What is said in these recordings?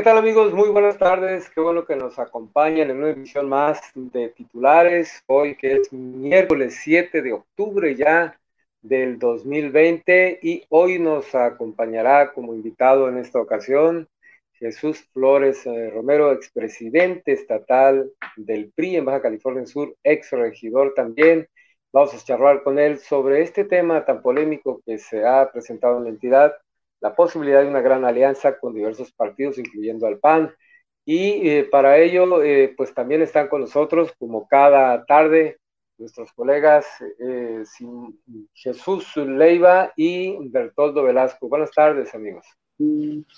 ¿Qué tal amigos? Muy buenas tardes. Qué bueno que nos acompañan en una edición más de titulares. Hoy que es miércoles 7 de octubre ya del 2020 y hoy nos acompañará como invitado en esta ocasión Jesús Flores eh, Romero, expresidente estatal del PRI en Baja California Sur, ex regidor también. Vamos a charlar con él sobre este tema tan polémico que se ha presentado en la entidad la posibilidad de una gran alianza con diversos partidos, incluyendo al PAN. Y eh, para ello, eh, pues también están con nosotros, como cada tarde, nuestros colegas eh, Jesús Leiva y Bertoldo Velasco. Buenas tardes, amigos.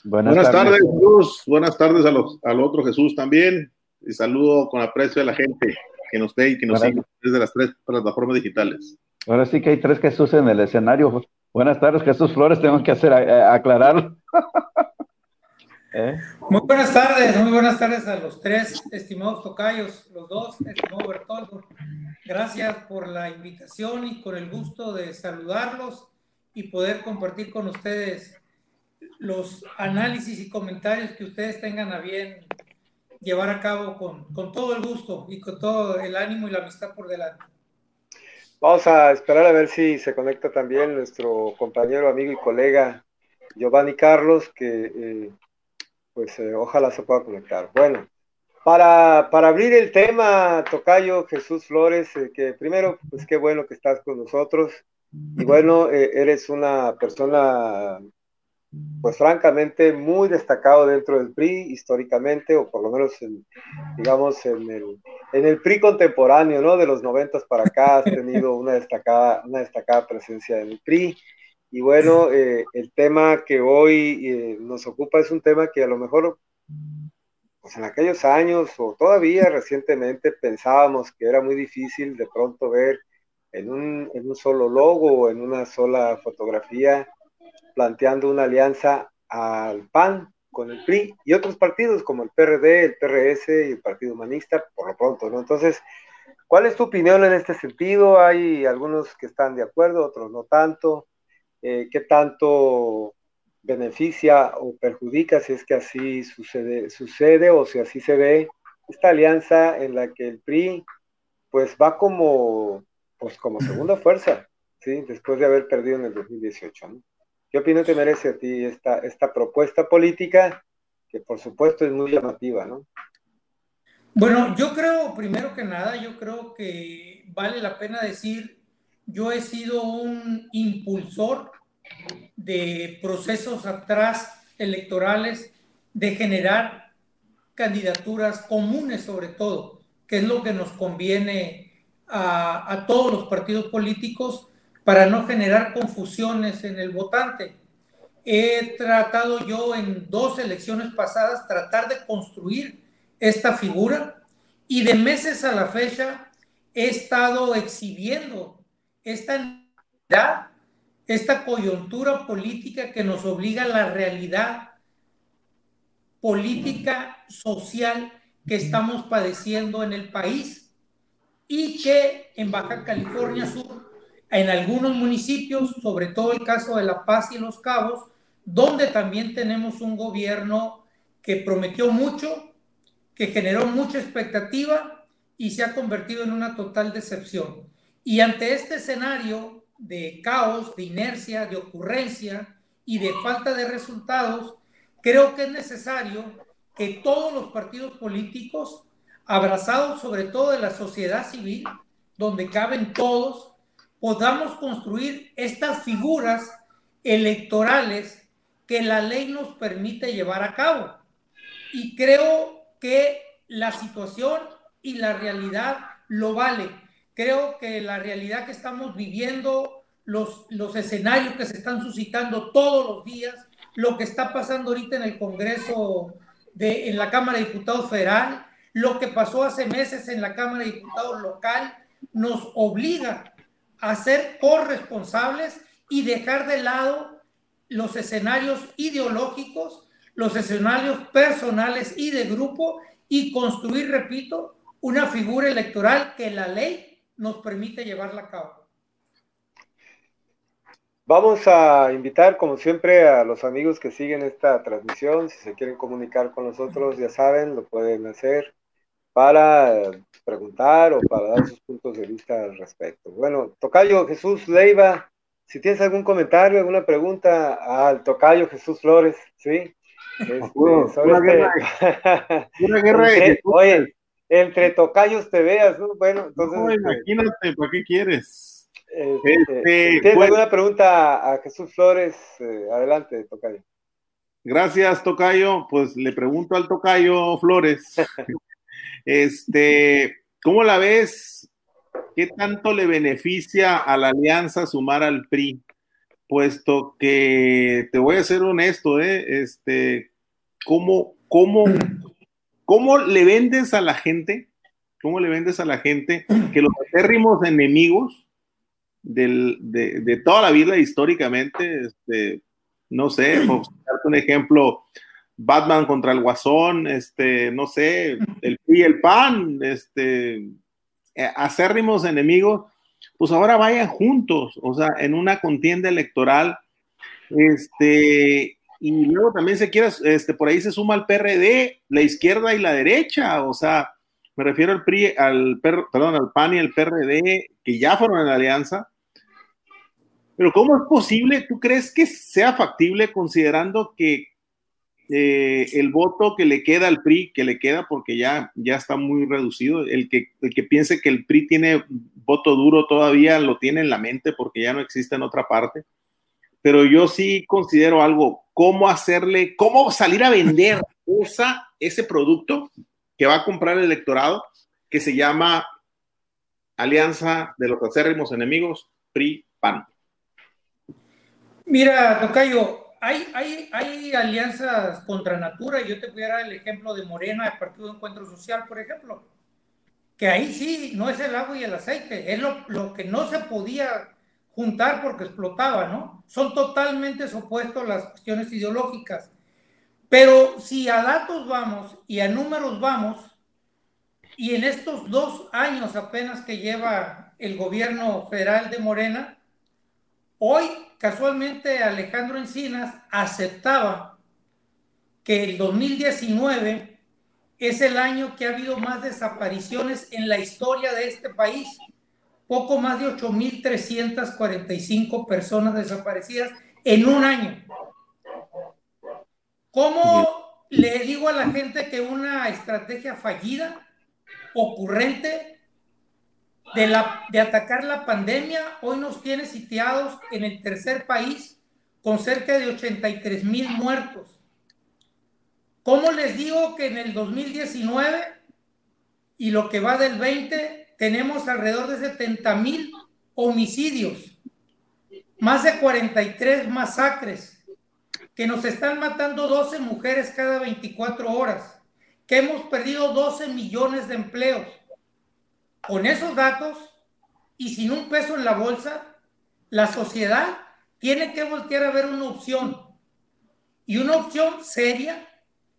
Buenas, tardes, Jesús. Buenas tardes a los, al otro Jesús también. Y saludo con aprecio a la gente que nos ve y que nos sigue desde las tres plataformas digitales. Ahora sí que hay tres Jesús en el escenario. Buenas tardes, Jesús Flores, tengo que hacer aclarar. ¿Eh? Muy buenas tardes, muy buenas tardes a los tres estimados tocayos, los dos, estimado Bertoldo. Gracias por la invitación y con el gusto de saludarlos y poder compartir con ustedes los análisis y comentarios que ustedes tengan a bien llevar a cabo con, con todo el gusto y con todo el ánimo y la amistad por delante. Vamos a esperar a ver si se conecta también nuestro compañero, amigo y colega Giovanni Carlos, que eh, pues eh, ojalá se pueda conectar. Bueno, para, abrir el tema, Tocayo Jesús Flores, eh, que primero, pues qué bueno que estás con nosotros. Y bueno, eres una persona pues francamente muy destacado dentro del PRI históricamente, o por lo menos en, digamos en el, en el PRI contemporáneo, ¿no? De los noventas para acá has tenido una destacada, una destacada presencia en el PRI. Y bueno, eh, el tema que hoy eh, nos ocupa es un tema que a lo mejor, pues en aquellos años o todavía recientemente pensábamos que era muy difícil de pronto ver en un, en un solo logo o en una sola fotografía planteando una alianza al PAN con el PRI y otros partidos como el PRD, el PRS y el Partido Humanista, por lo pronto, ¿no? Entonces, ¿cuál es tu opinión en este sentido? Hay algunos que están de acuerdo, otros no tanto. Eh, ¿Qué tanto beneficia o perjudica si es que así sucede, sucede o si así se ve esta alianza en la que el PRI pues va como, pues como segunda fuerza, ¿sí? Después de haber perdido en el 2018, ¿no? ¿Qué opinión te merece a ti esta, esta propuesta política, que por supuesto es muy llamativa, ¿no? Bueno, yo creo, primero que nada, yo creo que vale la pena decir, yo he sido un impulsor de procesos atrás electorales, de generar candidaturas comunes sobre todo, que es lo que nos conviene a, a todos los partidos políticos para no generar confusiones en el votante. He tratado yo en dos elecciones pasadas tratar de construir esta figura y de meses a la fecha he estado exhibiendo esta esta coyuntura política que nos obliga a la realidad política, social que estamos padeciendo en el país y que en Baja California Sur en algunos municipios, sobre todo el caso de La Paz y Los Cabos, donde también tenemos un gobierno que prometió mucho, que generó mucha expectativa y se ha convertido en una total decepción. Y ante este escenario de caos, de inercia, de ocurrencia y de falta de resultados, creo que es necesario que todos los partidos políticos, abrazados sobre todo de la sociedad civil, donde caben todos, podamos construir estas figuras electorales que la ley nos permite llevar a cabo. Y creo que la situación y la realidad lo vale. Creo que la realidad que estamos viviendo, los, los escenarios que se están suscitando todos los días, lo que está pasando ahorita en el Congreso, de, en la Cámara de Diputados Federal, lo que pasó hace meses en la Cámara de Diputados local, nos obliga a ser corresponsables y dejar de lado los escenarios ideológicos, los escenarios personales y de grupo y construir, repito, una figura electoral que la ley nos permite llevarla a cabo. Vamos a invitar, como siempre, a los amigos que siguen esta transmisión. Si se quieren comunicar con nosotros, ya saben, lo pueden hacer para preguntar o para dar sus puntos de vista al respecto. Bueno, Tocayo Jesús Leiva, si tienes algún comentario, alguna pregunta al Tocayo Jesús Flores, ¿sí? Este, una, guerra, una guerra Oye, entre tocayos te veas, ¿no? Bueno, entonces. No, este, imagínate, ¿para qué quieres? Este, este ¿Tienes alguna pregunta a Jesús Flores? Eh, adelante, Tocayo. Gracias, Tocayo. Pues le pregunto al Tocayo Flores. este, ¿cómo la ves? ¿Qué tanto le beneficia a la alianza sumar al PRI? Puesto que te voy a ser honesto, ¿eh? Este, ¿cómo, cómo, cómo le vendes a la gente? ¿Cómo le vendes a la gente que los acérrimos enemigos de, de, toda la vida históricamente, este, no sé, por darte un ejemplo, Batman contra el Guasón, este, no sé, el y el PAN, este, eh, acérrimos enemigos, pues ahora vayan juntos, o sea, en una contienda electoral, este, y luego también se quiere, este, por ahí se suma el PRD, la izquierda y la derecha, o sea, me refiero al PRI, al, perdón, al PAN y al PRD, que ya fueron en la alianza, pero ¿cómo es posible? ¿Tú crees que sea factible considerando que eh, el voto que le queda al PRI, que le queda porque ya, ya está muy reducido, el que, el que piense que el PRI tiene voto duro todavía lo tiene en la mente porque ya no existe en otra parte? Pero yo sí considero algo, cómo hacerle, cómo salir a vender esa, ese producto que va a comprar el electorado, que se llama Alianza de los Acérrimos Enemigos, PRI-PAN. Mira, Tocayo, hay, hay, hay alianzas contra natura. Yo te voy a dar el ejemplo de Morena, el Partido de Encuentro Social, por ejemplo. Que ahí sí, no es el agua y el aceite, es lo, lo que no se podía juntar porque explotaba, ¿no? Son totalmente opuestos las cuestiones ideológicas. Pero si a datos vamos y a números vamos, y en estos dos años apenas que lleva el gobierno federal de Morena, Hoy, casualmente, Alejandro Encinas aceptaba que el 2019 es el año que ha habido más desapariciones en la historia de este país. Poco más de 8.345 personas desaparecidas en un año. ¿Cómo le digo a la gente que una estrategia fallida, ocurrente, de, la, de atacar la pandemia, hoy nos tiene sitiados en el tercer país con cerca de 83 mil muertos. ¿Cómo les digo que en el 2019 y lo que va del 20 tenemos alrededor de 70 mil homicidios, más de 43 masacres, que nos están matando 12 mujeres cada 24 horas, que hemos perdido 12 millones de empleos? Con esos datos y sin un peso en la bolsa, la sociedad tiene que voltear a ver una opción y una opción seria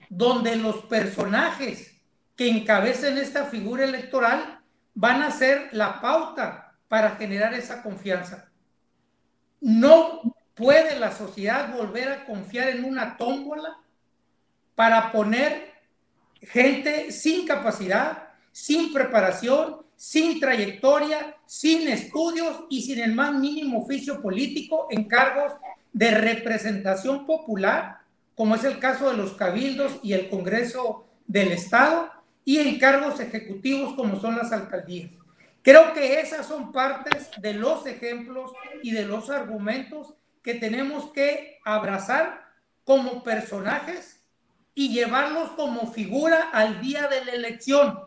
donde los personajes que encabecen esta figura electoral van a ser la pauta para generar esa confianza. No puede la sociedad volver a confiar en una tómbola para poner gente sin capacidad, sin preparación sin trayectoria, sin estudios y sin el más mínimo oficio político en cargos de representación popular como es el caso de los cabildos y el Congreso del Estado, y en cargos ejecutivos como son las alcaldías. Creo que esas son partes de los ejemplos y de los argumentos que tenemos que abrazar como personajes y llevarlos como figura al día de la elección.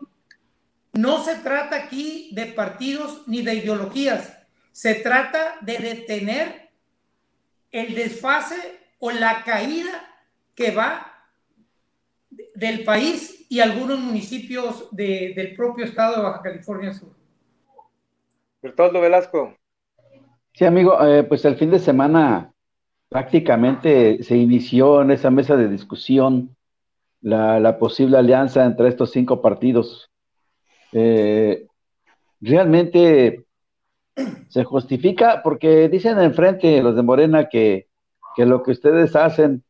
No se trata aquí de partidos ni de ideologías, se trata de detener el desfase o la caída que va del país y algunos municipios del propio estado de Baja California Sur. Bertoldo Velasco. Sí, amigo, eh, pues el fin de semana prácticamente se inició en esa mesa de discusión la, posible alianza entre estos cinco partidos. Eh, realmente se justifica porque dicen enfrente los de Morena que, que lo que ustedes hacen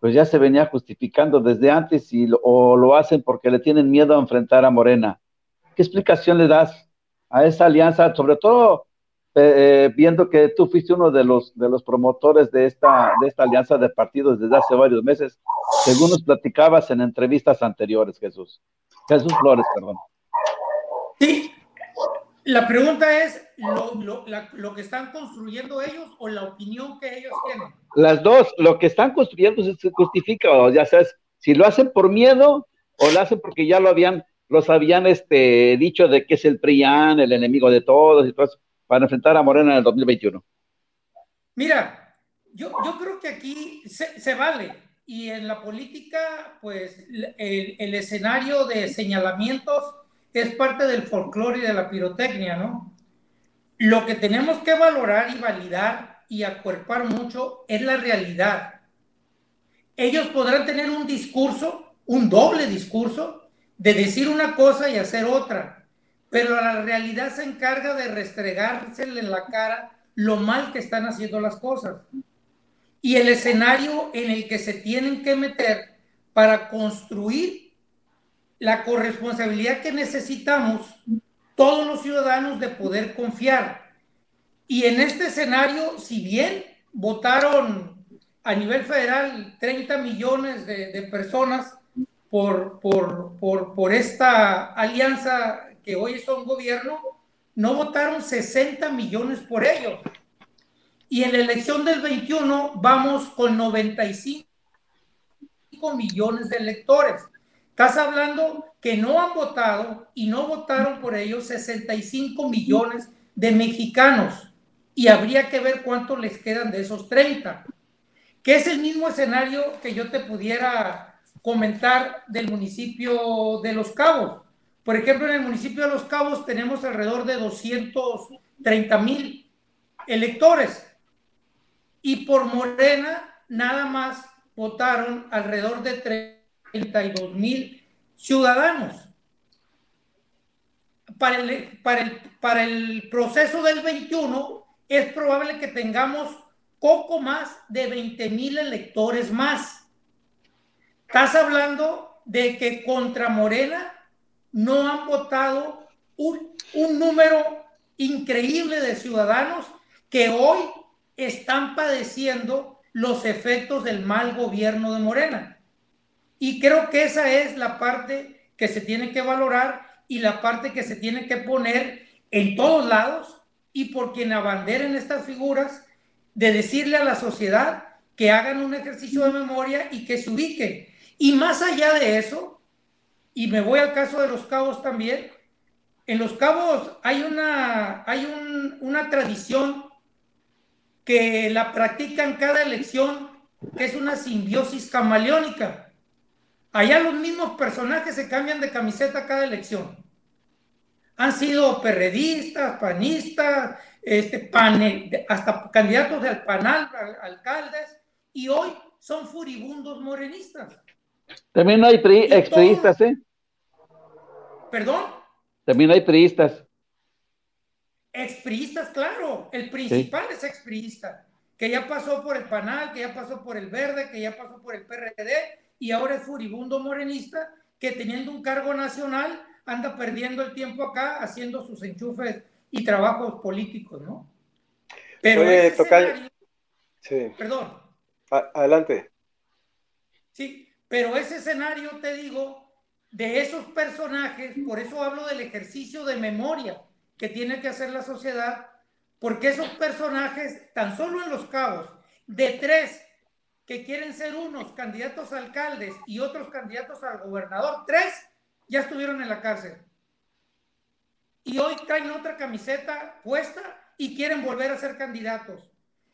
pues ya se venía justificando desde antes y o lo hacen porque le tienen miedo a enfrentar a Morena. ¿Qué explicación le das a esa alianza, sobre todo eh, eh, viendo que tú fuiste uno de los, de los promotores de esta, de esta alianza de partidos desde hace varios meses, según nos platicabas en entrevistas anteriores, Jesús. Jesús Flores, perdón. Sí, la pregunta es, ¿lo, lo, que están construyendo ellos o la opinión que ellos tienen? Las dos, lo que están construyendo se justifica, o ya sabes, si lo hacen por miedo o lo hacen porque ya lo habían, los habían este, dicho de que es el PRIAN, el enemigo de todos y todo eso, para enfrentar a Morena en el 2021. Mira, yo, yo creo que aquí se, se, vale. Y en la política, pues el, el escenario de señalamientos es parte del folclore y de la pirotecnia, ¿no? Lo que tenemos que valorar y validar y acuerpar mucho es la realidad. Ellos podrán tener un discurso, un doble discurso, de decir una cosa y hacer otra, pero la realidad se encarga de restregársele en la cara lo mal que están haciendo las cosas. Y el escenario en el que se tienen que meter para construir la corresponsabilidad que necesitamos todos los ciudadanos de poder confiar. Y en este escenario, si bien votaron a nivel federal 30 millones de, personas por, por, por, por, esta alianza que hoy es un gobierno, no votaron 60 millones por ellos. Y en la elección del 21 vamos con 95 millones de electores. Estás hablando que no han votado y no votaron por ellos 65 millones de mexicanos. Y habría que ver cuánto les quedan de esos 30, que es el mismo escenario que yo te pudiera comentar del municipio de Los Cabos. Por ejemplo, en el municipio de Los Cabos tenemos alrededor de 230 mil electores. Y por Morena nada más votaron alrededor de 30 32 mil ciudadanos. Para el, para, el, para el proceso del 21 es probable que tengamos poco más de 20 mil electores más. Estás hablando de que contra Morena no han votado un, un número increíble de ciudadanos que hoy están padeciendo los efectos del mal gobierno de Morena. Y creo que esa es la parte que se tiene que valorar y la parte que se tiene que poner en todos lados y por quien abanderen estas figuras de decirle a la sociedad que hagan un ejercicio de memoria y que se ubiquen. Y más allá de eso, y me voy al caso de los cabos también, en los cabos hay una, hay una tradición que la practican cada elección, que es una simbiosis camaleónica Allá los mismos personajes se cambian de camiseta cada elección. Han sido perredistas, panistas, este, hasta candidatos del panal, alcaldes, y hoy son furibundos morenistas. También hay expriistas, ¿eh? ¿Perdón? También hay priistas. Expriistas, claro. El principal es expriista, que ya pasó por el panal, que ya pasó por el verde, que ya pasó por el PRD y ahora es furibundo morenista que teniendo un cargo nacional anda perdiendo el tiempo acá haciendo sus enchufes y trabajos políticos, ¿no? Pero sí. Perdón. adelante. Sí, pero ese escenario, te digo, de esos personajes, por eso hablo del ejercicio de memoria que tiene que hacer la sociedad, porque esos personajes, tan solo en los cabos, de tres que quieren ser unos candidatos a alcaldes y otros candidatos al gobernador, tres ya estuvieron en la cárcel. Y hoy traen otra camiseta puesta y quieren volver a ser candidatos.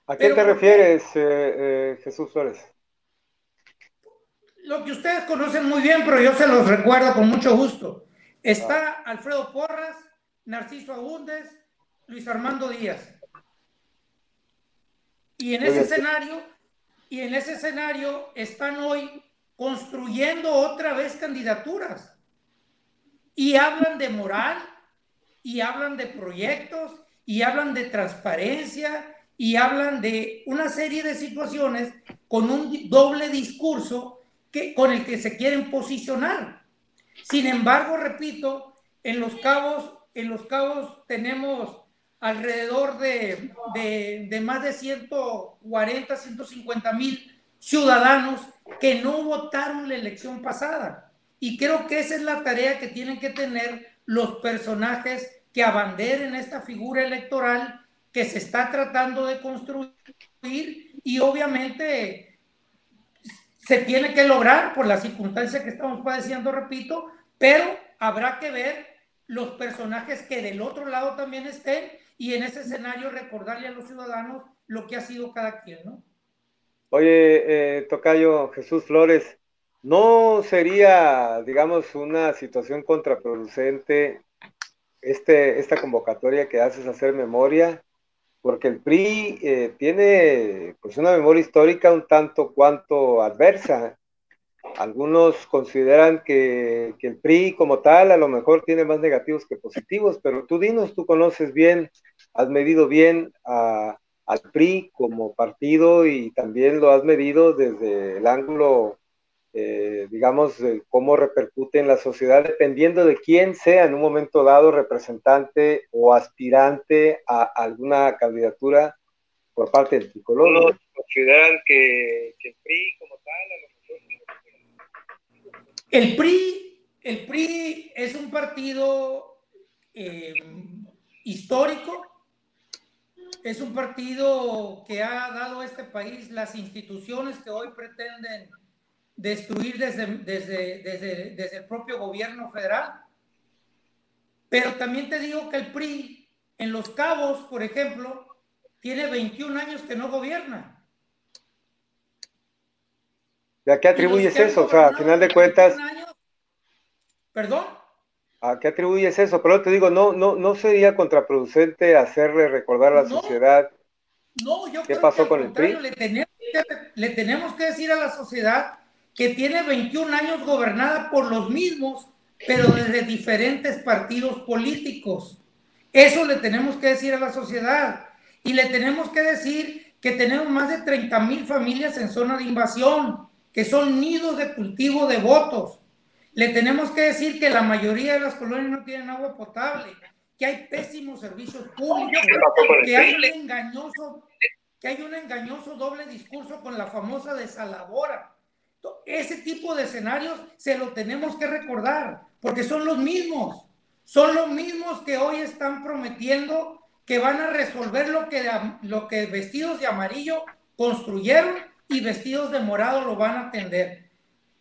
¿A qué te refieres, eh, eh, Jesús Flores? Lo que ustedes conocen muy bien, pero yo se los recuerdo con mucho gusto. Está ah. Alfredo Porras, Narciso Agúndez, Luis Armando Díaz. Y en ese escenario, y en ese escenario están hoy construyendo otra vez candidaturas. Y hablan de moral, y hablan de proyectos, y hablan de transparencia, y hablan de una serie de situaciones con un doble discurso que, con el que se quieren posicionar. Sin embargo, repito, en los cabos, en los cabos tenemos alrededor de, de, más de 140, 150 mil ciudadanos que no votaron la elección pasada. Y creo que esa es la tarea que tienen que tener los personajes que abanderen esta figura electoral que se está tratando de construir y obviamente se tiene que lograr por las circunstancias que estamos padeciendo, repito, pero habrá que ver los personajes que del otro lado también estén y en ese escenario recordarle a los ciudadanos lo que ha sido cada quien, ¿no? Oye, eh, Tocayo Jesús Flores, ¿no sería, digamos, una situación contraproducente este, esta convocatoria que haces hacer memoria? porque el PRI eh, tiene pues una memoria histórica un tanto cuanto adversa. Algunos consideran que, el PRI como tal a lo mejor tiene más negativos que positivos, pero tú dinos, tú conoces bien, has medido bien al PRI como partido y también lo has medido desde el ángulo eh, digamos, cómo repercute en la sociedad, dependiendo de quién sea en un momento dado representante o aspirante a alguna candidatura por parte del tricolor. consideran que, el PRI como tal, El PRI, el PRI es un partido eh, histórico, es un partido que ha dado a este país las instituciones que hoy pretenden destruir desde, desde, desde, el propio gobierno federal. Pero también te digo que el PRI en Los Cabos, por ejemplo, tiene 21 años que no gobierna. ¿Y a qué atribuyes eso? O sea, a final de cuentas... ¿Perdón? ¿A qué atribuyes eso? Pero te digo, no, no, no sería contraproducente hacerle recordar a la sociedad no, yo qué pasó con el PRI. le tenemos que decir a la sociedad que tiene 21 años gobernada por los mismos, pero desde diferentes partidos políticos. Eso le tenemos que decir a la sociedad. Y le tenemos que decir que tenemos más de 30 mil familias en zona de invasión, que son nidos de cultivo de votos. Le tenemos que decir que la mayoría de las colonias no tienen agua potable, que hay pésimos servicios públicos, que hay un engañoso, que hay un engañoso doble discurso con la famosa desaladora. Ese tipo de escenarios se lo tenemos que recordar, porque son los mismos, son los mismos que hoy están prometiendo que van a resolver lo que, lo que vestidos de amarillo construyeron y vestidos de morado lo van a atender.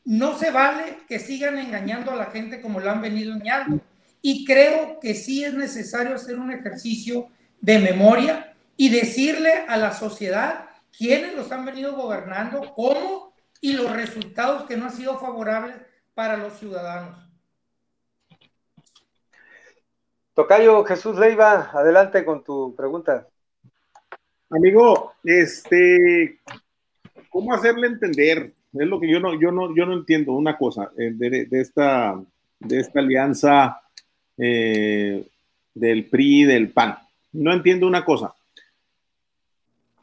No se vale que sigan engañando a la gente como lo han venido engañando. Y creo que sí es necesario hacer un ejercicio de memoria y decirle a la sociedad quiénes los han venido gobernando, cómo y los resultados que no han sido favorables para los ciudadanos. Tocayo Jesús Leiva, adelante con tu pregunta. Amigo, este, ¿cómo hacerle entender? Es lo que yo no, yo no, yo no entiendo una cosa eh, de, esta, de esta alianza eh, del PRI y del PAN. No entiendo una cosa.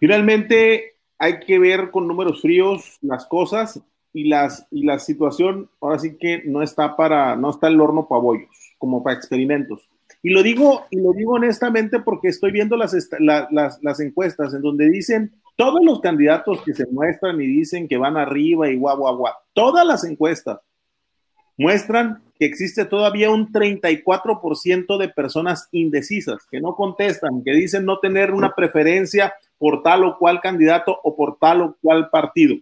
Finalmente, hay que ver con números fríos las cosas y, las, y la situación ahora sí que no está para, no está el horno para bollos, como para experimentos. Y lo digo, y lo digo honestamente porque estoy viendo las, las, las encuestas en donde dicen todos los candidatos que se muestran y dicen que van arriba y guau, guau, guau, todas las encuestas muestran que existe todavía un 34% de personas indecisas, que no contestan, que dicen no tener una preferencia por tal o cual candidato o por tal o cual partido.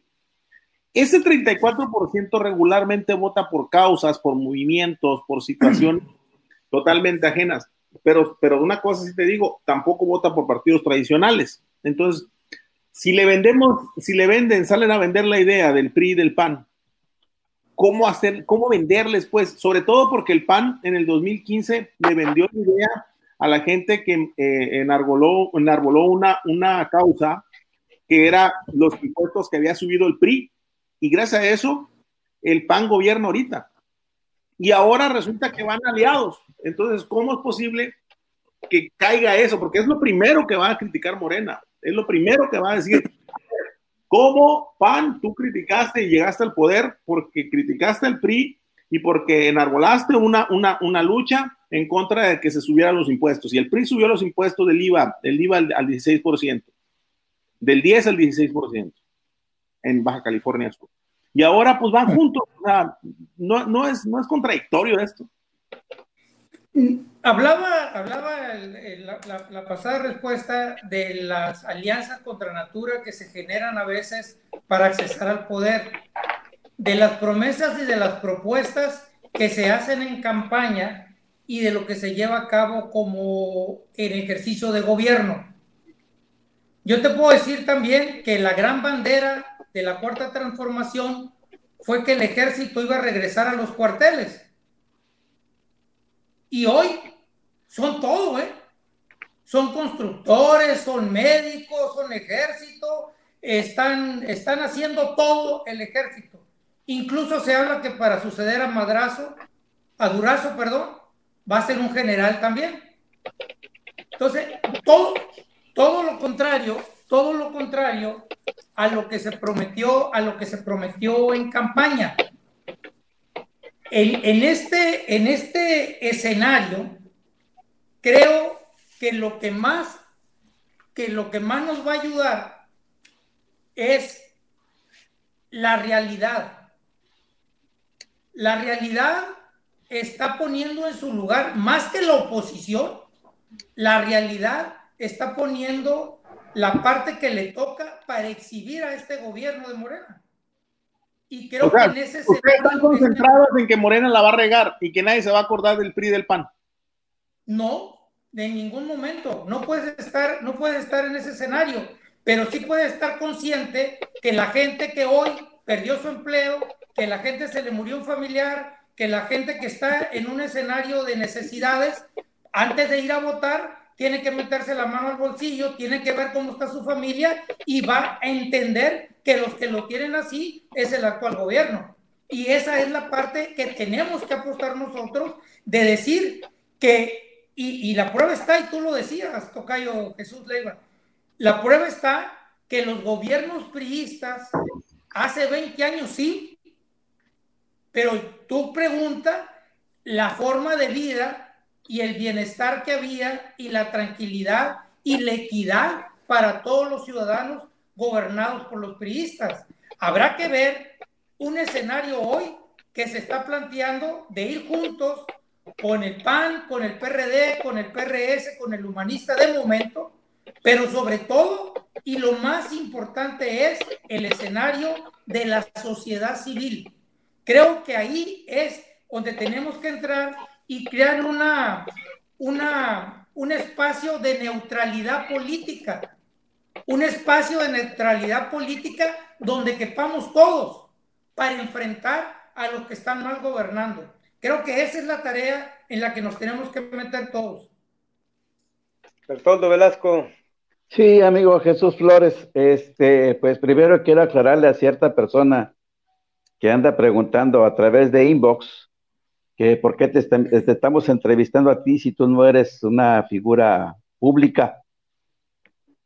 Ese 34% regularmente vota por causas, por movimientos, por situaciones totalmente ajenas. Pero, pero una cosa sí te digo, tampoco vota por partidos tradicionales. Entonces, si le vendemos, si le venden, salen a vender la idea del PRI y del PAN, ¿cómo hacer, cómo venderles? Pues, sobre todo porque el PAN en el 2015 le vendió la idea a la gente que eh, enarboló, enarboló una, una causa que era los impuestos que había subido el PRI y gracias a eso el PAN gobierna ahorita. Y ahora resulta que van aliados. Entonces, ¿cómo es posible que caiga eso? Porque es lo primero que va a criticar Morena. Es lo primero que va a decir. ¿Cómo, PAN, tú criticaste y llegaste al poder porque criticaste al PRI y porque enarbolaste una, una, una lucha en contra de que se subieran los impuestos? Y el PRI subió los impuestos del IVA, del IVA al, al 16%, del 10 al 16% en Baja California Sur. Y ahora pues van juntos, o sea, no, no, es, no es contradictorio esto. Hablaba, hablaba la, la, pasada respuesta de las alianzas contra natura que se generan a veces para accesar al poder, de las promesas y de las propuestas que se hacen en campaña y de lo que se lleva a cabo como en ejercicio de gobierno. Yo te puedo decir también que la gran bandera de la cuarta transformación fue que el ejército iba a regresar a los cuarteles. Y hoy son todo, ¿eh? Son constructores, son médicos, son ejército, están, están haciendo todo el ejército. Incluso se habla que para suceder a Madrazo, a Durazo, perdón, va a ser un general también. Entonces, todo, todo lo contrario todo lo contrario a lo que se prometió, a lo que se prometió en campaña. En, este, en este escenario, creo que lo que más, que lo que más nos va a ayudar es la realidad. La realidad está poniendo en su lugar, más que la oposición, la realidad está poniendo la parte que le toca para exhibir a este gobierno de Morena. Y creo que en ese Ustedes están concentrados en que Morena la va a regar y que nadie se va a acordar del PRI del PAN. No, de ningún momento. No puedes estar, no puedes estar en ese escenario, pero sí puedes estar consciente que la gente que hoy perdió su empleo, que la gente se le murió un familiar, que la gente que está en un escenario de necesidades, antes de ir a votar, tiene que meterse la mano al bolsillo, tiene que ver cómo está su familia y va a entender que los que lo tienen así es el actual gobierno. Y esa es la parte que tenemos que apostar nosotros de decir que, y, la prueba está, y tú lo decías, Tocayo Jesús Leiva, la prueba está que los gobiernos priistas hace 20 años sí, pero tú pregunta la forma de vida y el bienestar que había y la tranquilidad y la equidad para todos los ciudadanos gobernados por los priistas. Habrá que ver un escenario hoy que se está planteando de ir juntos con el PAN, con el PRD, con el PRS, con el humanista de momento, pero sobre todo, y lo más importante es el escenario de la sociedad civil. Creo que ahí es donde tenemos que entrar y crear una, una, un espacio de neutralidad política, un espacio de neutralidad política donde quepamos todos para enfrentar a los que están mal gobernando. Creo que esa es la tarea en la que nos tenemos que meter todos. Bertoldo Velasco. Sí, amigo Jesús Flores, este, pues primero quiero aclararle a cierta persona que anda preguntando a través de inbox que por qué te, estamos entrevistando a ti si tú no eres una figura pública,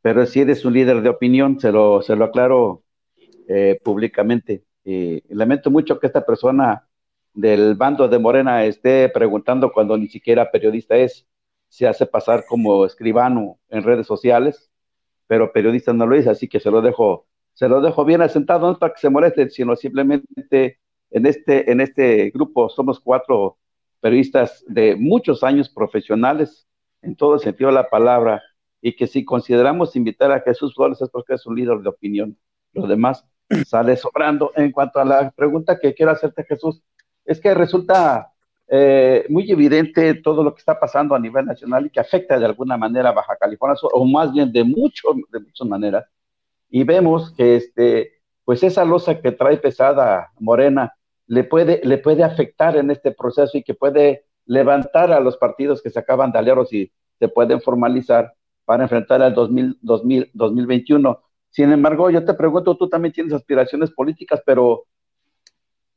pero si eres un líder de opinión, se lo, se lo aclaro eh, públicamente. lamento mucho que esta persona del bando de Morena esté preguntando cuando ni siquiera periodista es, se hace pasar como escribano en redes sociales, pero periodista no lo es, así que se lo dejo, se lo dejo bien asentado, no para que se moleste, sino simplemente en este, en este grupo somos cuatro periodistas de muchos años profesionales, en todo sentido de la palabra, y que si consideramos invitar a Jesús Flores es porque es un líder de opinión. Los demás sale sobrando. En cuanto a la pregunta que quiero hacerte, Jesús, es que resulta eh, muy evidente todo lo que está pasando a nivel nacional y que afecta de alguna manera a Baja California, o más bien de, mucho, de muchas maneras. Y vemos que este, pues esa losa que trae pesada Morena le puede, le puede afectar en este proceso y que puede levantar a los partidos que se acaban de aliaros y se pueden formalizar para enfrentar al 2000, 2021. Sin embargo, yo te pregunto, tú también tienes aspiraciones políticas, pero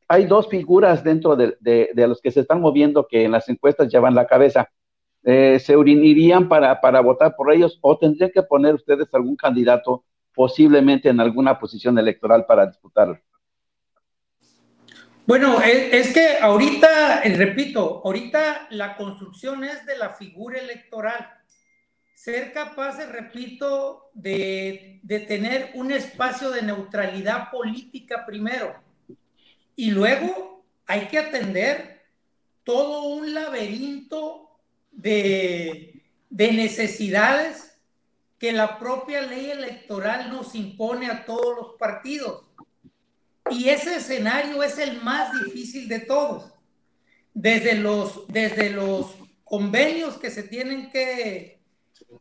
hay dos figuras dentro de, los que se están moviendo que en las encuestas llevan la cabeza. Eh, ¿Se unirían para, para votar por ellos o tendrían que poner ustedes algún candidato posiblemente en alguna posición electoral para disputarlo? Bueno, es, que ahorita, eh, repito, ahorita la construcción es de la figura electoral. Ser capaces, repito, de, de tener un espacio de neutralidad política primero. Y luego hay que atender todo un laberinto de, de necesidades que la propia ley electoral nos impone a todos los partidos. Y ese escenario es el más difícil de todos. Desde los, desde los convenios que se tienen que,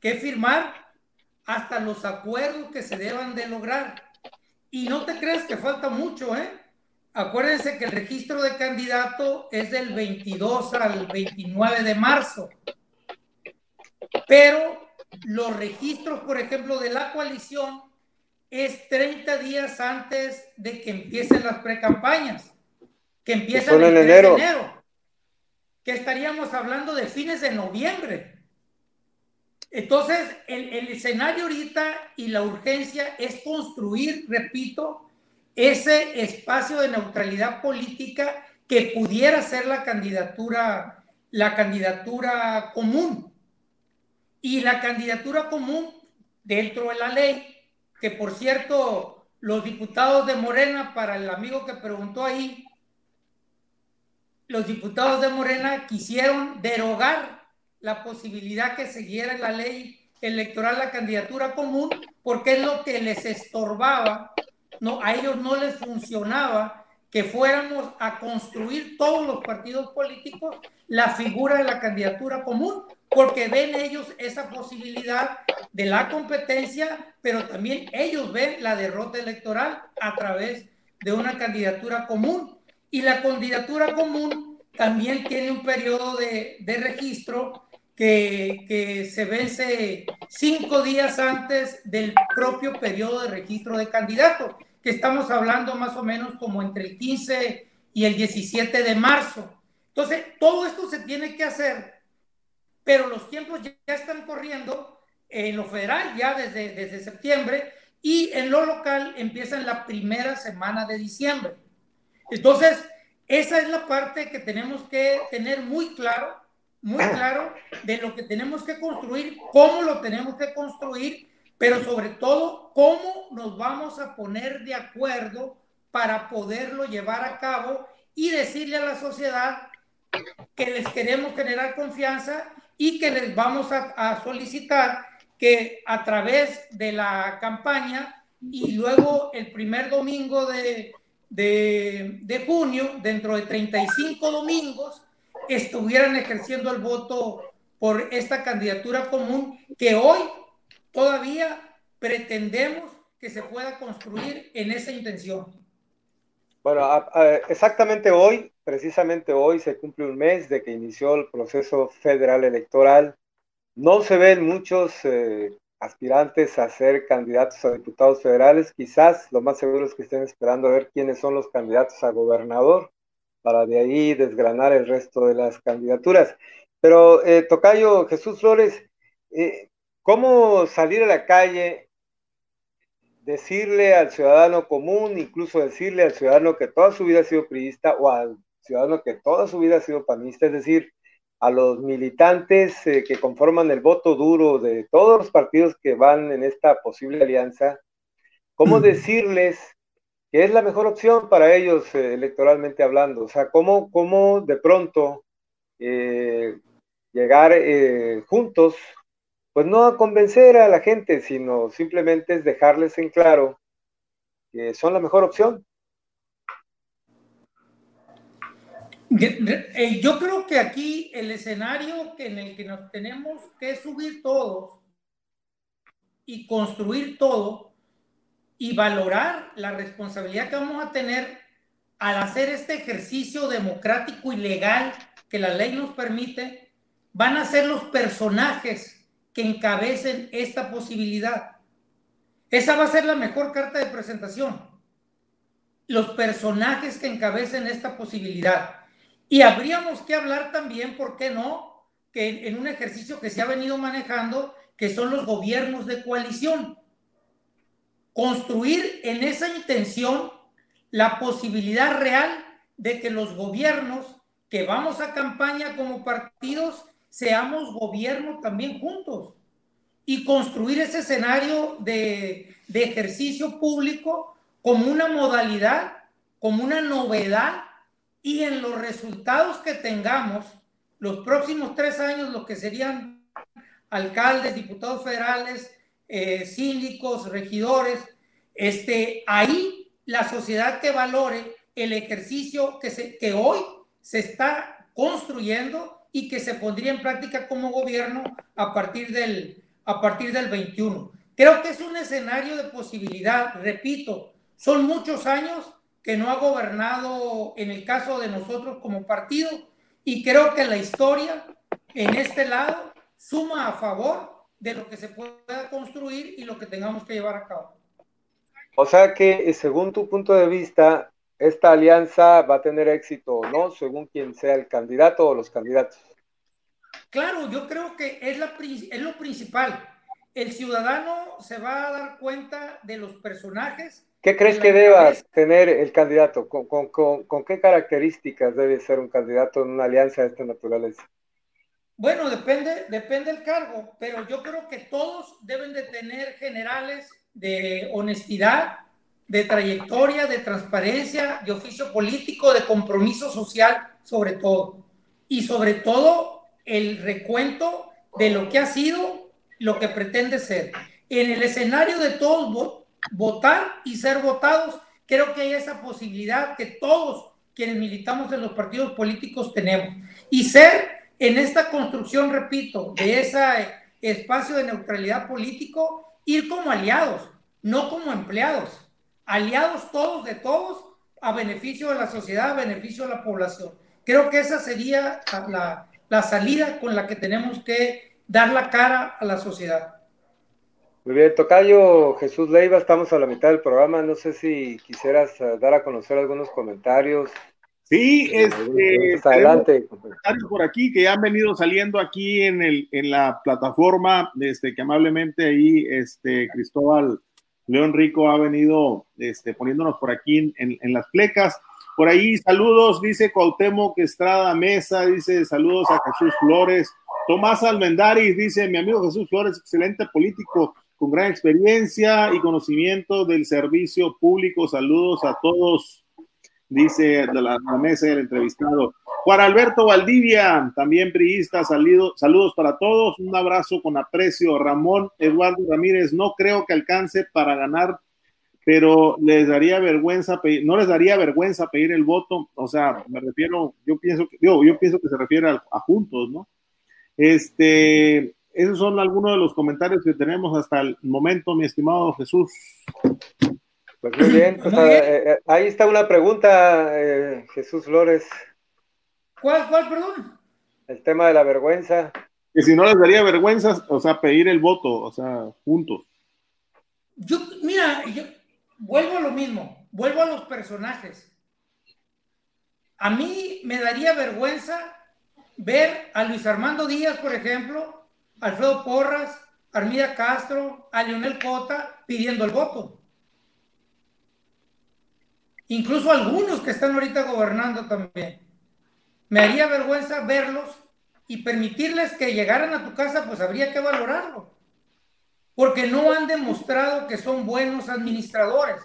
que firmar hasta los acuerdos que se deban de lograr. Y no te creas que falta mucho, ¿eh? Acuérdense que el registro de candidato es del 22 al 29 de marzo. Pero los registros, por ejemplo, de la coalición es 30 días antes de que empiecen las precampañas, que empiezan en enero. que estaríamos hablando de fines de noviembre. Entonces, el, escenario ahorita y la urgencia es construir, repito, ese espacio de neutralidad política que pudiera ser la candidatura, la candidatura común. Y la candidatura común dentro de la ley que por cierto, los diputados de Morena, para el amigo que preguntó ahí, los diputados de Morena quisieron derogar la posibilidad que siguiera la ley electoral la candidatura común, porque es lo que les estorbaba, no, a ellos no les funcionaba que fuéramos a construir todos los partidos políticos la figura de la candidatura común, porque ven ellos esa posibilidad de la competencia, pero también ellos ven la derrota electoral a través de una candidatura común. Y la candidatura común también tiene un periodo de, de registro que, se vence cinco días antes del propio periodo de registro de candidatos, que estamos hablando más o menos como entre el 15 y el 17 de marzo. Entonces, todo esto se tiene que hacer pero los tiempos ya, están corriendo en lo federal ya desde, desde septiembre y en lo local empieza en la primera semana de diciembre. Entonces, esa es la parte que tenemos que tener muy claro, muy claro de lo que tenemos que construir, cómo lo tenemos que construir, pero sobre todo cómo nos vamos a poner de acuerdo para poderlo llevar a cabo y decirle a la sociedad que les queremos generar confianza y que les vamos a, solicitar que a través de la campaña y luego el primer domingo de, de, junio, dentro de 35 domingos, estuvieran ejerciendo el voto por esta candidatura común que hoy todavía pretendemos que se pueda construir en esa intención. Bueno, exactamente hoy, precisamente hoy, se cumple un mes de que inició el proceso federal electoral. No se ven muchos eh, aspirantes a ser candidatos a diputados federales. Quizás lo más seguro es que estén esperando a ver quiénes son los candidatos a gobernador para de ahí desgranar el resto de las candidaturas. Pero, eh, Tocayo Jesús Flores, eh, ¿cómo salir a la calle decirle al ciudadano común, incluso decirle al ciudadano que toda su vida ha sido priista o al ciudadano que toda su vida ha sido panista, es decir, a los militantes eh, que conforman el voto duro de todos los partidos que van en esta posible alianza, cómo decirles que es la mejor opción para ellos eh, electoralmente hablando, o sea, cómo, cómo de pronto eh, llegar juntos, pues no a convencer a la gente, sino simplemente es dejarles en claro que son la mejor opción. Eh, yo creo que aquí el escenario en el que nos tenemos que subir todos y construir todo y valorar la responsabilidad que vamos a tener al hacer este ejercicio democrático y legal que la ley nos permite, van a ser los personajes que encabecen esta posibilidad. Esa va a ser la mejor carta de presentación. Los personajes que encabecen esta posibilidad y habríamos que hablar también, ¿por qué no? Que en un ejercicio que se ha venido manejando, que son los gobiernos de coalición. Construir en esa intención la posibilidad real de que los gobiernos que vamos a campaña como partidos seamos gobierno también juntos y construir ese escenario de, de ejercicio público como una modalidad, como una novedad y en los resultados que tengamos, los próximos tres años, lo que serían alcaldes, diputados federales, eh, síndicos, regidores, este, ahí la sociedad que valore el ejercicio que, se, que hoy se está construyendo y que se pondría en práctica como gobierno a partir del, a partir del 21. Creo que es un escenario de posibilidad, repito, son muchos años que no ha gobernado en el caso de nosotros como partido y creo que la historia en este lado suma a favor de lo que se pueda construir y lo que tengamos que llevar a cabo. O sea que eh, según tu punto de vista, esta alianza va a tener éxito o no, según quien sea el candidato o los candidatos. Claro, yo creo que es, la, es lo principal. El ciudadano se va a dar cuenta de los personajes ¿Qué crees que deba tener el candidato? ¿Con, qué características debe ser un candidato en una alianza de esta naturaleza? Bueno, depende, depende del cargo, pero yo creo que todos deben de tener generales de honestidad, de trayectoria, de transparencia, de oficio político, de compromiso social, sobre todo. Y sobre todo el recuento de lo que ha sido, lo que pretende ser. En el escenario de todos votar y ser votados, creo que hay esa posibilidad que todos quienes militamos en los partidos políticos tenemos. Y ser en esta construcción, repito, de ese espacio de neutralidad político, ir como aliados, no como empleados. Aliados todos de todos a beneficio de la sociedad, a beneficio de la población. Creo que esa sería la, la salida con la que tenemos que dar la cara a la sociedad. Muy bien, Tocayo Jesús Leiva, estamos a la mitad del programa. No sé si quisieras eh, dar a conocer algunos comentarios. Sí, este, adelante. Comentarios por aquí que ya han venido saliendo aquí en, el, en la plataforma, este, que amablemente ahí este, Cristóbal León Rico ha venido este, poniéndonos por aquí en, en las plecas. Por ahí, saludos, dice Cuauhtémoc Estrada Mesa, dice saludos a Jesús Flores. Tomás Almendaris dice, mi amigo Jesús Flores, excelente político, con gran experiencia y conocimiento del servicio público. Saludos a todos, dice la, mesa el entrevistado. Juan Alberto Valdivia, también priista, saludos para todos. Un abrazo con aprecio. Ramón Eduardo Ramírez, no creo que alcance para ganar, pero les daría vergüenza, no les daría vergüenza pedir el voto. O sea, me refiero, yo pienso que, yo, yo pienso que se refiere a, a juntos, ¿no? Este, esos son algunos de los comentarios que tenemos hasta el momento, mi estimado Jesús. Pues muy bien, pues, eh, eh, ahí está una pregunta, eh, Jesús Flores. ¿Cuál, cuál, perdón? El tema de la vergüenza. Que si no les daría vergüenza, o sea, pedir el voto, o sea, juntos. Yo, mira, yo vuelvo a lo mismo, vuelvo a los personajes. A mí me daría vergüenza ver a Luis Armando Díaz, por ejemplo, Alfredo Porras, Armida Castro, a Leonel Cota pidiendo el voto. Incluso algunos que están ahorita gobernando también. Me haría vergüenza verlos y permitirles que llegaran a tu casa, pues habría que valorarlo. Porque no han demostrado que son buenos administradores,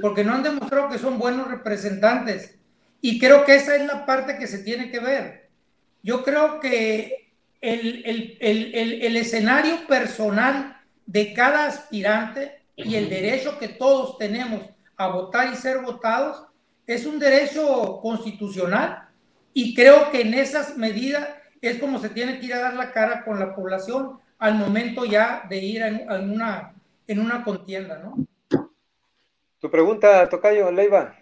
porque no han demostrado que son buenos representantes. Y creo que esa es la parte que se tiene que ver. Yo creo que el, el escenario personal de cada aspirante y el derecho que todos tenemos a votar y ser votados es un derecho constitucional y creo que en esas medidas es como se tiene que ir a dar la cara con la población al momento ya de ir en, una, en una contienda, ¿no? Tu pregunta, Tocayo, Leiva.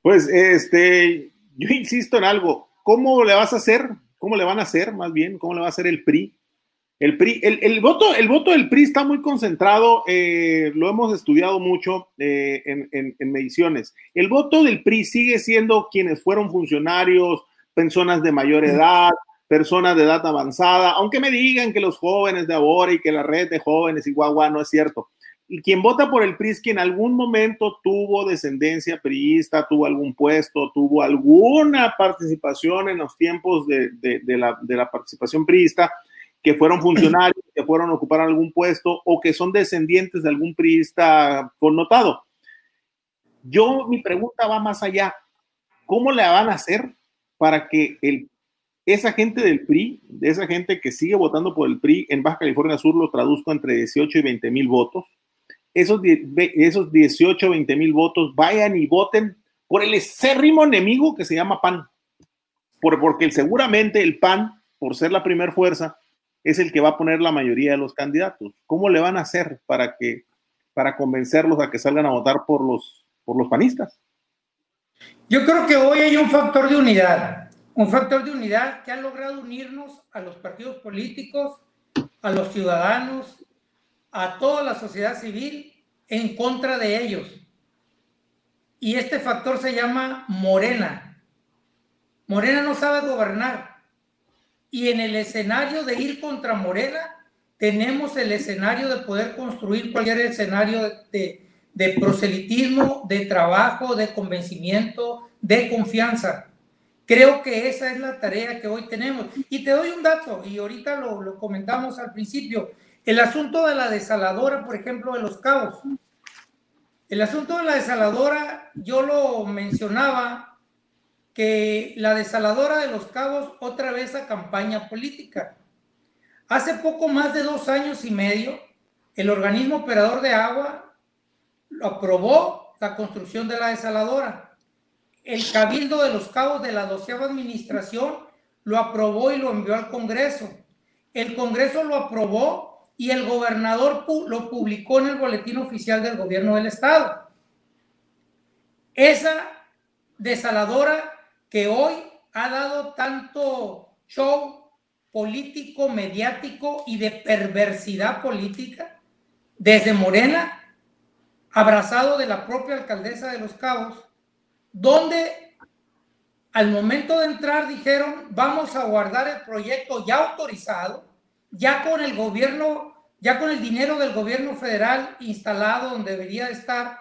Pues, este, yo insisto en algo. ¿Cómo le vas a hacer? ¿Cómo le van a hacer, más bien? ¿Cómo le va a hacer el PRI? El, PRI, el, voto, el voto del PRI está muy concentrado, eh, lo hemos estudiado mucho eh, en, en, mediciones. El voto del PRI sigue siendo quienes fueron funcionarios, personas de mayor edad, personas de edad avanzada, aunque me digan que los jóvenes de ahora y que la red de jóvenes y guagua no es cierto. Y quien vota por el PRI es quien en algún momento tuvo descendencia priista, tuvo algún puesto, tuvo alguna participación en los tiempos de, de, la, de la, participación priista, que fueron funcionarios, que fueron a ocupar algún puesto o que son descendientes de algún priista connotado. Yo, mi pregunta va más allá. ¿Cómo le van a hacer para que el esa gente del PRI, esa gente que sigue votando por el PRI en Baja California Sur, lo traduzco entre 18 y 20 mil votos. Esos, esos 18 o 20 mil votos vayan y voten por el acérrimo enemigo que se llama PAN. Por, porque seguramente el PAN, por ser la primera fuerza, es el que va a poner la mayoría de los candidatos. ¿Cómo le van a hacer para que para convencerlos a que salgan a votar por los por los panistas? Yo creo que hoy hay un factor de unidad un factor de unidad que ha logrado unirnos a los partidos políticos, a los ciudadanos, a toda la sociedad civil en contra de ellos. Y este factor se llama Morena. Morena no sabe gobernar. Y en el escenario de ir contra Morena, tenemos el escenario de poder construir cualquier escenario de, de proselitismo, de trabajo, de convencimiento, de confianza. Creo que esa es la tarea que hoy tenemos. Y te doy un dato, y ahorita lo, comentamos al principio, el asunto de la desaladora, por ejemplo, de los cabos. El asunto de la desaladora, yo lo mencionaba, que la desaladora de los cabos otra vez a campaña política. Hace poco más de dos años y medio, el organismo operador de agua aprobó la construcción de la desaladora el Cabildo de los Cabos de la doceava administración lo aprobó y lo envió al Congreso. El Congreso lo aprobó y el gobernador lo publicó en el boletín oficial del gobierno del estado. Esa desaladora que hoy ha dado tanto show político, mediático y de perversidad política, desde Morena, abrazado de la propia alcaldesa de Los Cabos, donde al momento de entrar dijeron, vamos a guardar el proyecto ya autorizado, ya con el gobierno, ya con el dinero del gobierno federal instalado donde debería estar,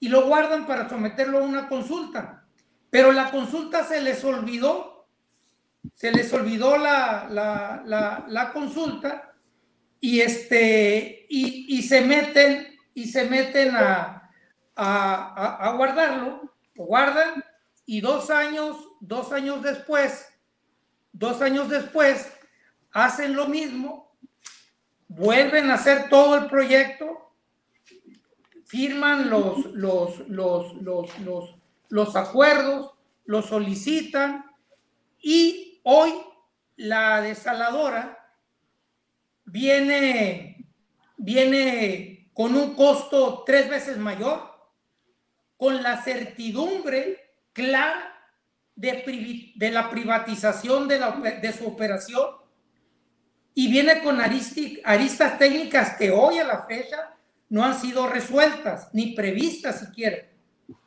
y lo guardan para someterlo a una consulta. Pero la consulta se les olvidó, se les olvidó la, la, consulta y, este, y, se meten, y se meten a, a, a guardarlo. Lo guardan y dos años, dos años después, dos años después, hacen lo mismo, vuelven a hacer todo el proyecto, firman los, los, los, los, los, los acuerdos, los solicitan y hoy la desaladora viene, viene con un costo tres veces mayor con la certidumbre clara de, de la privatización de, la, de, su operación y viene con aristas técnicas que hoy a la fecha no han sido resueltas ni previstas siquiera.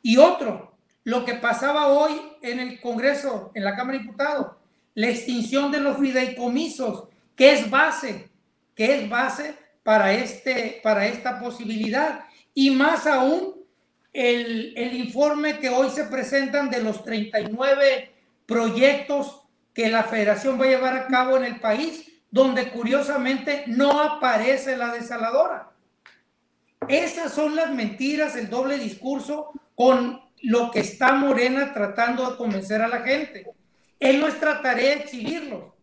Y otro, lo que pasaba hoy en el Congreso, en la Cámara de Diputados, la extinción de los fideicomisos, que es base, que es base para, este, para esta posibilidad. Y más aún el, informe que hoy se presentan de los 39 proyectos que la federación va a llevar a cabo en el país, donde curiosamente no aparece la desaladora. Esas son las mentiras, el doble discurso con lo que está Morena tratando de convencer a la gente. Es nuestra tarea exhibirlo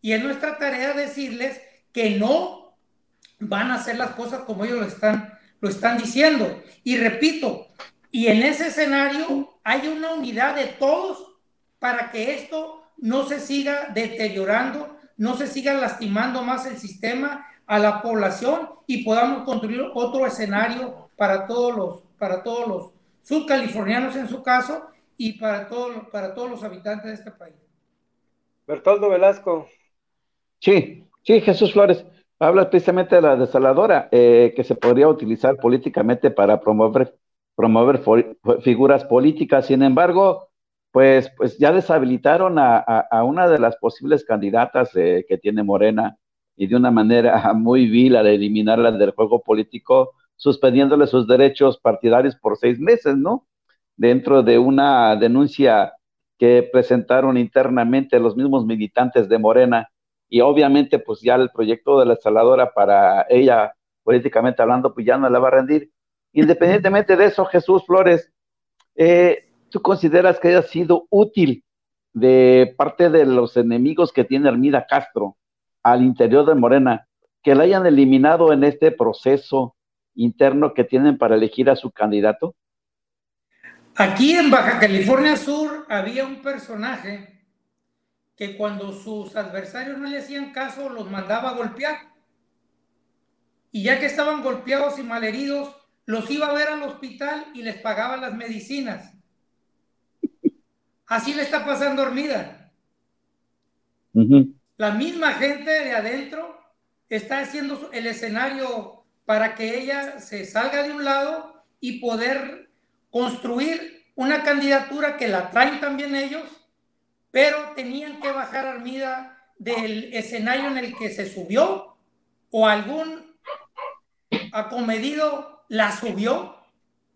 y es nuestra tarea decirles que no van a hacer las cosas como ellos lo están, lo están diciendo. Y repito, y en ese escenario hay una unidad de todos para que esto no se siga deteriorando, no se siga lastimando más el sistema a la población y podamos construir otro escenario para todos los, para todos los subcalifornianos en su caso y para, todos para todos los habitantes de este país. Bertoldo Velasco. Sí, sí, Jesús Flores. Habla precisamente de la desaladora eh, que se podría utilizar políticamente para promover, promover figuras políticas. Sin embargo, pues, pues ya deshabilitaron a, una de las posibles candidatas eh, que tiene Morena y de una manera muy vil al eliminarla del juego político, suspendiéndole sus derechos partidarios por seis meses, ¿no? Dentro de una denuncia que presentaron internamente los mismos militantes de Morena y obviamente pues ya el proyecto de la instaladora para ella, políticamente hablando, pues ya no la va a rendir. Independientemente de eso, Jesús Flores, eh, ¿tú consideras que haya sido útil de parte de los enemigos que tiene Armida Castro al interior de Morena, que la hayan eliminado en este proceso interno que tienen para elegir a su candidato? Aquí en Baja California Sur había un personaje que cuando sus adversarios no le hacían caso los mandaba a golpear. Y ya que estaban golpeados y malheridos, los iba a ver al hospital y les pagaba las medicinas. Así le está pasando Hormida. La misma gente de adentro está haciendo el escenario para que ella se salga de un lado y poder construir una candidatura que la traen también ellos, pero tenían que bajar Armida del escenario en el que se subió o algún acomedido la subió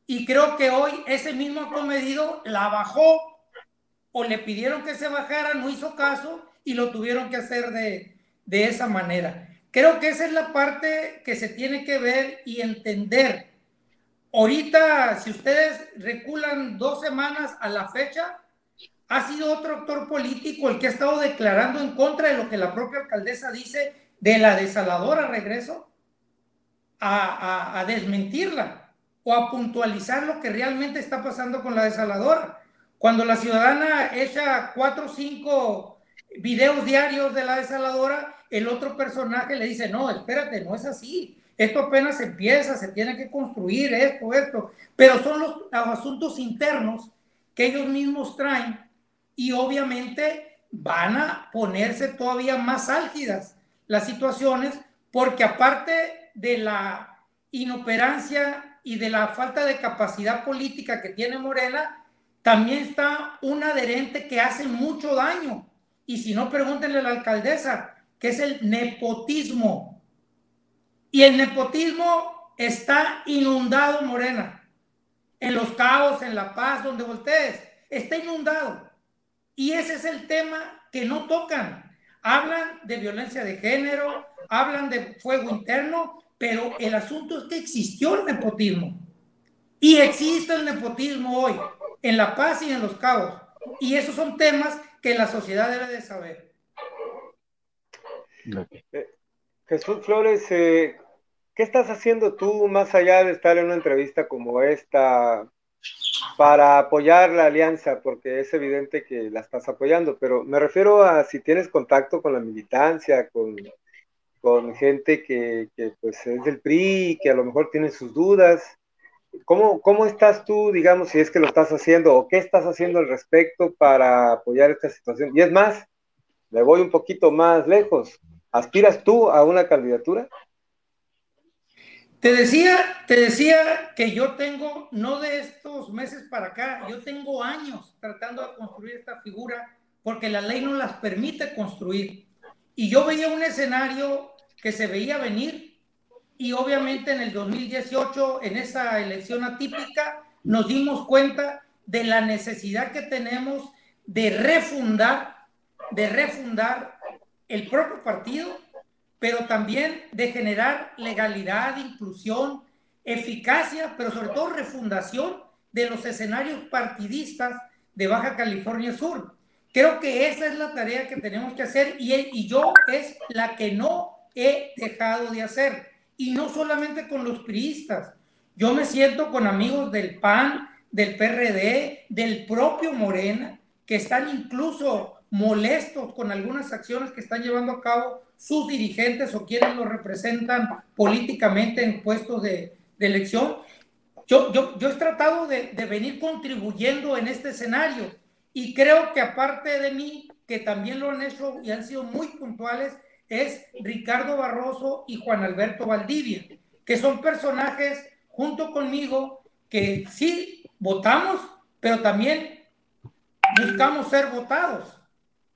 y creo que hoy ese mismo acomedido la bajó o le pidieron que se bajara, no hizo caso y lo tuvieron que hacer de, de esa manera. Creo que esa es la parte que se tiene que ver y entender. Ahorita, si ustedes reculan dos semanas a la fecha, ha sido otro actor político el que ha estado declarando en contra de lo que la propia alcaldesa dice de la desaladora regreso a, a, a desmentirla o a puntualizar lo que realmente está pasando con la desaladora. Cuando la ciudadana echa cuatro o cinco videos diarios de la desaladora, el otro personaje le dice, no, espérate, no es así. Esto apenas empieza, se tiene que construir esto, esto. Pero son los, asuntos internos que ellos mismos traen y obviamente van a ponerse todavía más álgidas las situaciones porque aparte de la inoperancia y de la falta de capacidad política que tiene Morena, también está un adherente que hace mucho daño. Y si no, pregúntenle a la alcaldesa, que es el nepotismo. Y el nepotismo está inundado, Morena. En los cabos, en La Paz, donde voltees, está inundado. Y ese es el tema que no tocan. Hablan de violencia de género, hablan de fuego interno, pero el asunto es que existió el nepotismo. Y existe el nepotismo hoy en La Paz y en Los Cabos. Y esos son temas que la sociedad debe de saber. Eh, Jesús Flores, eh, ¿qué estás haciendo tú más allá de estar en una entrevista como esta para apoyar la alianza? Porque es evidente que la estás apoyando, pero me refiero a si tienes contacto con la militancia, con, con gente que, que pues es del PRI, que a lo mejor tiene sus dudas. ¿Cómo, ¿Cómo estás tú, digamos, si es que lo estás haciendo o qué estás haciendo al respecto para apoyar esta situación? Y es más, me voy un poquito más lejos. ¿Aspiras tú a una candidatura? Te decía, te decía que yo tengo, no de estos meses para acá, yo tengo años tratando de construir esta figura porque la ley no las permite construir. Y yo veía un escenario que se veía venir y obviamente en el 2018, en esa elección atípica, nos dimos cuenta de la necesidad que tenemos de refundar, de refundar el propio partido, pero también de generar legalidad, inclusión, eficacia, pero sobre todo refundación de los escenarios partidistas de Baja California Sur. Creo que esa es la tarea que tenemos que hacer y, yo es la que no he dejado de hacer. Y no solamente con los priistas. Yo me siento con amigos del PAN, del PRD, del propio Morena, que están incluso molestos con algunas acciones que están llevando a cabo sus dirigentes o quienes los representan políticamente en puestos de, elección. Yo, yo, yo, he tratado de, de, venir contribuyendo en este escenario y creo que aparte de mí, que también lo han hecho y han sido muy puntuales, es Ricardo Barroso y Juan Alberto Valdivia, que son personajes junto conmigo que sí votamos, pero también buscamos ser votados.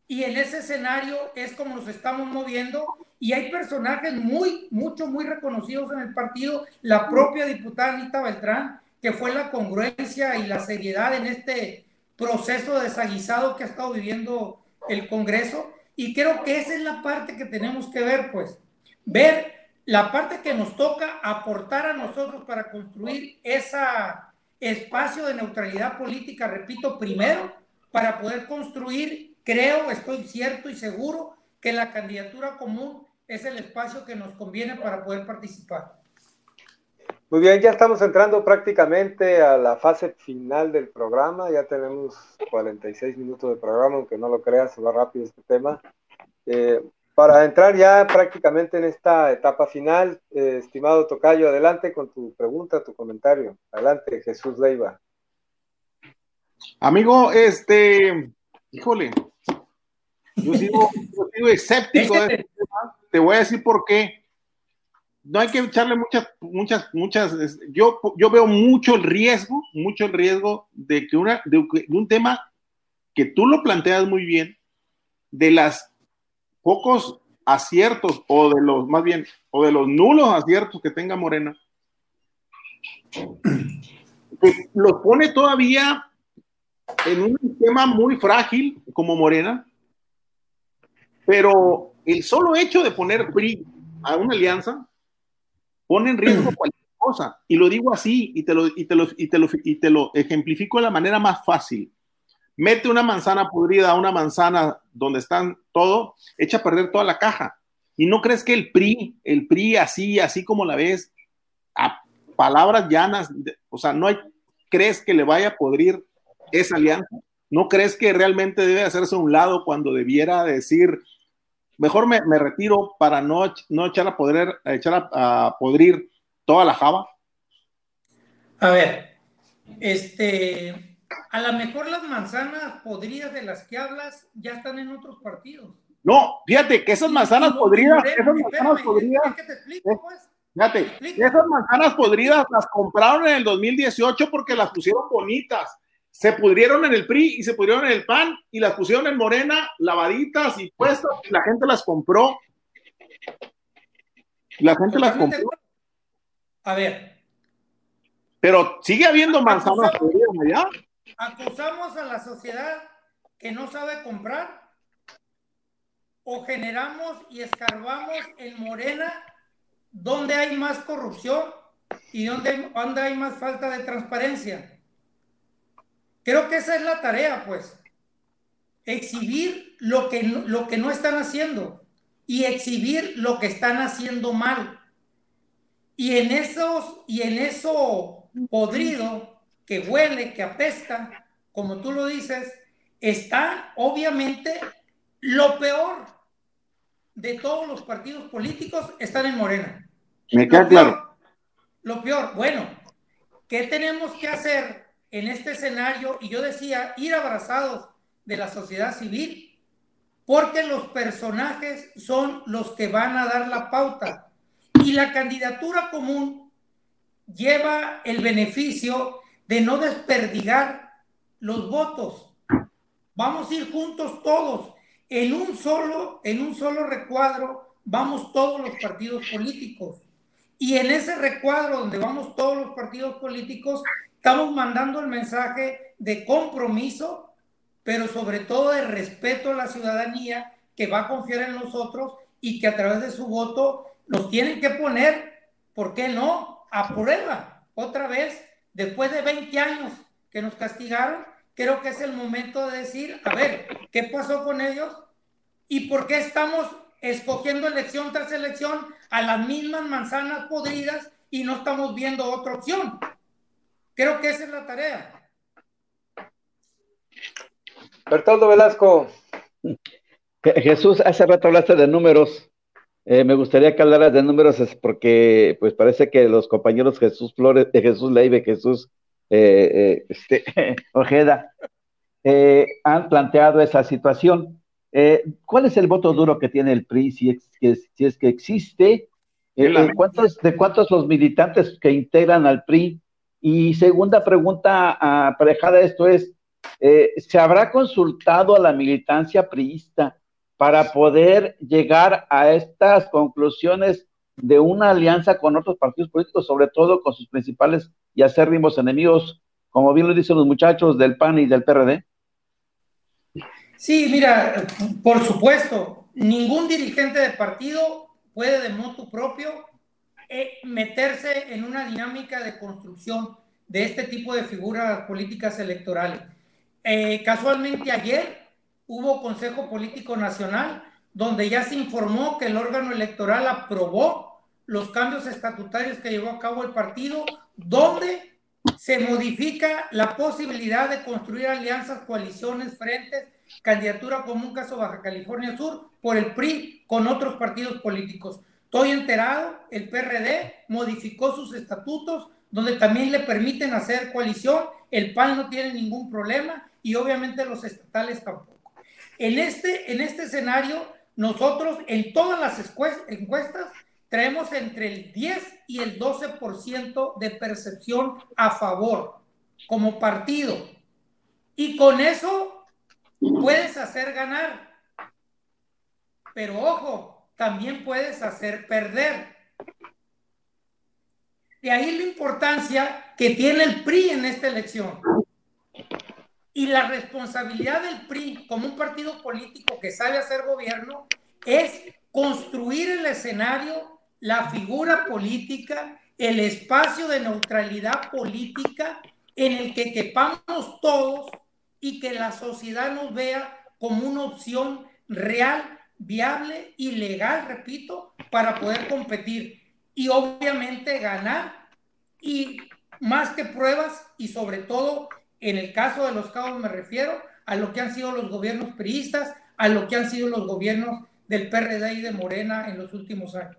Y en ese escenario es como nos estamos moviendo y hay personajes muy, mucho, muy reconocidos en el partido. La propia diputada Anita Beltrán, que fue la congruencia y la seriedad en este proceso desaguisado que ha estado viviendo el Congreso. Y creo que esa es la parte que tenemos que ver, pues, ver la parte que nos toca aportar a nosotros para construir ese espacio de neutralidad política, repito, primero, para poder construir, creo, estoy cierto y seguro, que la candidatura común es el espacio que nos conviene para poder participar. Muy bien, ya estamos entrando prácticamente a la fase final del programa, ya tenemos 46 minutos de programa, aunque no lo creas, se va rápido este tema. Eh, para entrar ya prácticamente en esta etapa final, eh, estimado Tocayo, adelante con tu pregunta, tu comentario. Adelante, Jesús Leiva. Amigo, este, híjole, yo sigo, escéptico de este tema. Te voy a decir por qué no hay que echarle muchas, muchas, muchas. Yo, yo veo mucho el riesgo, mucho el riesgo de que una, de, un tema que tú lo planteas muy bien, de las pocos aciertos o de los, más bien, o de los nulos aciertos que tenga Morena, que los pone todavía en un tema muy frágil como Morena, pero el solo hecho de poner PRI a una alianza pone en riesgo cualquier cosa. Y lo digo así y te lo, y te lo, y te lo, y te lo ejemplifico de la manera más fácil. Mete una manzana podrida a una manzana donde están todo, echa a perder toda la caja. Y no crees que el PRI, el PRI así, así como la ves, a palabras llanas, o sea, no hay, crees que le vaya a podrir esa alianza? ¿No crees que realmente debe hacerse a un lado cuando debiera decir, mejor me, retiro para no, no echar, a, poder, echar a, podrir toda la java? A ver, este, a lo mejor las manzanas podridas de las que hablas ya están en otros partidos. No, fíjate que esas manzanas podridas, esas manzanas podridas, pues. fíjate, esas manzanas podridas las compraron en el 2018 porque las pusieron bonitas se pudrieron en el PRI y se pudrieron en el PAN y las pusieron en Morena, lavaditas y puestas, y la gente las compró. La gente las compró. A ver. Pero sigue habiendo manzanas allá. ¿Acusamos a la sociedad que no sabe comprar? ¿O generamos y escarbamos en Morena donde hay más corrupción y donde, donde hay más falta de transparencia? Creo que esa es la tarea, pues. Exhibir lo que, lo que no están haciendo y exhibir lo que están haciendo mal. Y en esos, y en eso podrido que huele, que apesta, como tú lo dices, está obviamente lo peor de todos los partidos políticos están en Morena. Me queda claro. Lo peor, bueno, ¿qué tenemos que hacer en este escenario, y yo decía, ir abrazados de la sociedad civil, porque los personajes son los que van a dar la pauta. Y la candidatura común lleva el beneficio de no desperdigar los votos. Vamos a ir juntos todos. En un solo, en un solo recuadro vamos todos los partidos políticos. Y en ese recuadro donde vamos todos los partidos políticos, Estamos mandando el mensaje de compromiso, pero sobre todo de respeto a la ciudadanía que va a confiar en nosotros y que a través de su voto nos tienen que poner, ¿por qué no?, a prueba. Otra vez, después de 20 años que nos castigaron, creo que es el momento de decir, a ver, ¿qué pasó con ellos? ¿Y por qué estamos escogiendo elección tras elección a las mismas manzanas podridas y no estamos viendo otra opción? Creo que esa es la tarea. Bertoldo Velasco. Jesús, hace rato hablaste de números. Eh, me gustaría que hablaras de números porque pues parece que los compañeros Jesús Flores, de Jesús Leive, Jesús eh, eh, este, Ojeda, han planteado esa situación. ¿Cuál es el voto duro que tiene el PRI si es, si es que existe? ¿cuántos, ¿De cuántos los militantes que integran al PRI? Y segunda pregunta aparejada a esto es, ¿se habrá consultado a la militancia priista para poder llegar a estas conclusiones de una alianza con otros partidos políticos, sobre todo con sus principales y acérrimos enemigos, como bien lo dicen los muchachos del PAN y del PRD? Sí, mira, por supuesto, ningún dirigente de partido puede de modo propio eh, meterse en una dinámica de construcción de este tipo de figuras políticas electorales. Eh, casualmente ayer hubo Consejo Político Nacional, donde ya se informó que el órgano electoral aprobó los cambios estatutarios que llevó a cabo el partido, donde se modifica la posibilidad de construir alianzas, coaliciones, frentes, candidatura común caso Baja California Sur por el PRI con otros partidos políticos. Estoy enterado, el PRD modificó sus estatutos donde también le permiten hacer coalición, el PAN no tiene ningún problema y obviamente los estatales tampoco. En este, en este escenario, nosotros en todas las encuestas traemos entre el 10 y el 12% de percepción a favor como partido. Y con eso puedes hacer ganar. Pero ojo, también puedes hacer perder. De ahí la importancia que tiene el PRI en esta elección. Y la responsabilidad del PRI como un partido político que sabe hacer gobierno es construir el escenario, la figura política, el espacio de neutralidad política en el que quepamos todos y que la sociedad nos vea como una opción real, viable y legal, repito, para poder competir y obviamente ganar y más que pruebas y sobre todo en el caso de los cabos me refiero a lo que han sido los gobiernos priistas, a lo que han sido los gobiernos del PRD y de Morena en los últimos años.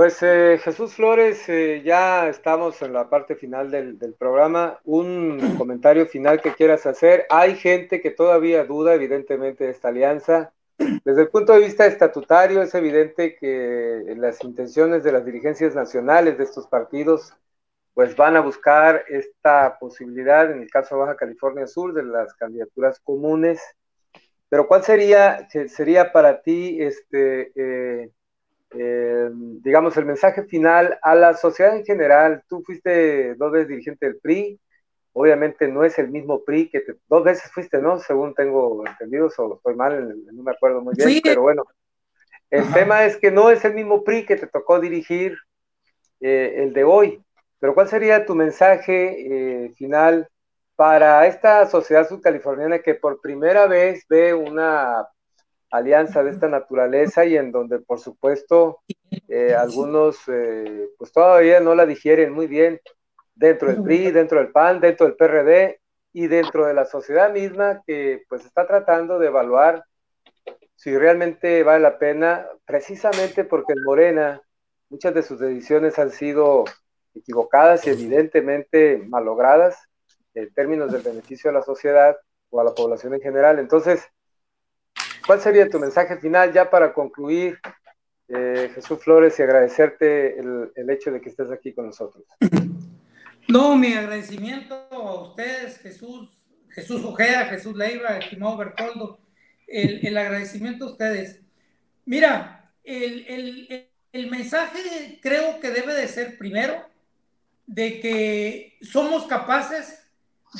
Pues eh, Jesús Flores, eh, ya estamos en la parte final del, del, programa. Un comentario final que quieras hacer. Hay gente que todavía duda, evidentemente, de esta alianza. Desde el punto de vista estatutario, es evidente que las intenciones de las dirigencias nacionales de estos partidos pues van a buscar esta posibilidad, en el caso de Baja California Sur, de las candidaturas comunes. Pero ¿cuál sería, sería para ti, este, eh, eh, digamos, el mensaje final a la sociedad en general? Tú fuiste dos veces dirigente del PRI, obviamente no es el mismo PRI que te, dos veces fuiste, ¿no? Según tengo entendido, o estoy mal, no me acuerdo muy bien, pero bueno. El tema es que no es el mismo PRI que te tocó dirigir eh, el de hoy. Pero ¿cuál sería tu mensaje eh, final para esta sociedad subcaliforniana que por primera vez ve una alianza de esta naturaleza y en donde por supuesto eh, algunos eh, pues todavía no la digieren muy bien dentro del PRI, dentro del PAN, dentro del PRD y dentro de la sociedad misma que pues está tratando de evaluar si realmente vale la pena, precisamente porque en Morena muchas de sus decisiones han sido equivocadas y evidentemente malogradas en términos del beneficio a la sociedad o a la población en general. Entonces, ¿cuál sería tu mensaje final ya para concluir, eh, Jesús Flores, y agradecerte el, hecho de que estés aquí con nosotros? No, mi agradecimiento a ustedes, Jesús, Jesús Ojeda, Jesús Leiva, estimado Bertoldo, el, el agradecimiento a ustedes. Mira, el, el mensaje creo que debe de ser primero de que somos capaces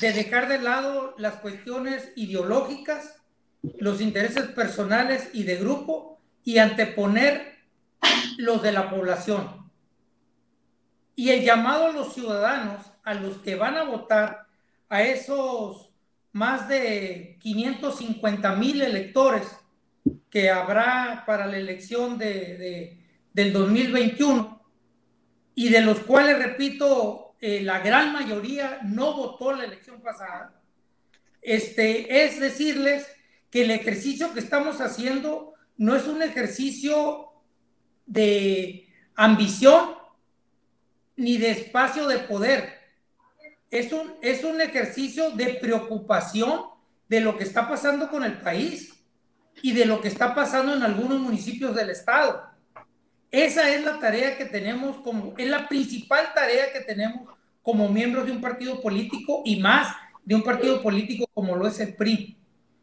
de dejar de lado las cuestiones ideológicas, los intereses personales y de grupo y anteponer los de la población. Y el llamado a los ciudadanos, a los que van a votar, a esos más de 550 mil electores que habrá para la elección de, del 2021 y de los cuales, repito, eh, la gran mayoría no votó la elección pasada, este, es decirles que el ejercicio que estamos haciendo no es un ejercicio de ambición ni de espacio de poder. Es un, es un ejercicio de preocupación de lo que está pasando con el país y de lo que está pasando en algunos municipios del estado. Esa es la tarea que tenemos como, es la principal tarea que tenemos como miembros de un partido político y más de un partido político como lo es el PRI.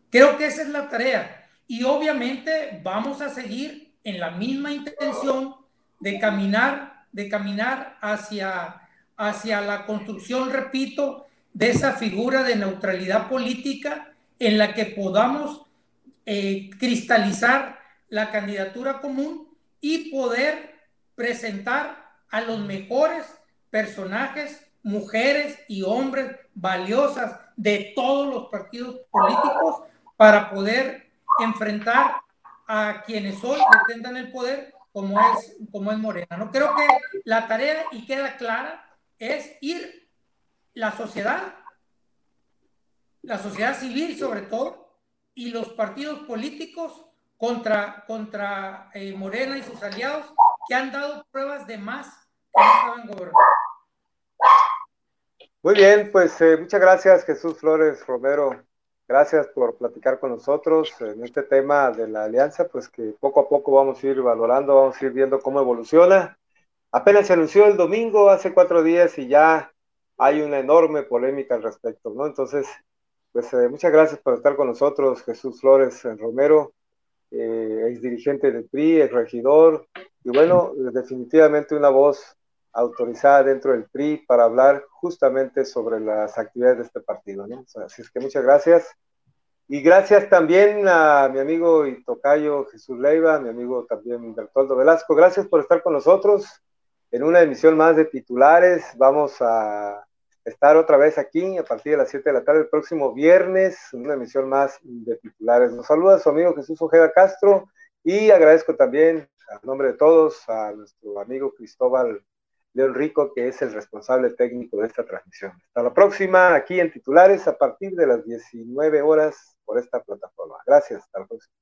Creo que esa es la tarea. Y obviamente vamos a seguir en la misma intención de caminar, de caminar hacia, hacia la construcción, repito, de esa figura de neutralidad política en la que podamos eh, cristalizar la candidatura común y poder presentar a los mejores personajes, mujeres y hombres valiosas de todos los partidos políticos para poder enfrentar a quienes hoy detentan el poder como es, como es Morena. ¿no? Creo que la tarea, y queda clara, es ir la sociedad, la sociedad civil sobre todo, y los partidos políticos contra, contra eh, Morena y sus aliados que han dado pruebas de más que no saben gobernar. Muy bien, pues eh, muchas gracias Jesús Flores Romero. Gracias por platicar con nosotros en este tema de la alianza, pues que poco a poco vamos a ir valorando, vamos a ir viendo cómo evoluciona. Apenas se anunció el domingo, hace cuatro días, y ya hay una enorme polémica al respecto, ¿no? Entonces, pues eh, muchas gracias por estar con nosotros, Jesús Flores Romero, eh, ex dirigente del PRI, ex regidor, y bueno, definitivamente una voz autorizada dentro del PRI para hablar justamente sobre las actividades de este partido. ¿no? así es que muchas gracias. Y gracias también a mi amigo y tocayo Jesús Leiva, mi amigo también Bertoldo Velasco. Gracias por estar con nosotros en una emisión más de titulares. Vamos a estar otra vez aquí a partir de las 7 de la tarde el próximo viernes, una emisión más de titulares. Nos saluda su amigo Jesús Ojeda Castro y agradezco también, a nombre de todos, a nuestro amigo Cristóbal León Rico, que es el responsable técnico de esta transmisión. Hasta la próxima, aquí en titulares, a partir de las 19 horas por esta plataforma. Gracias, hasta la próxima.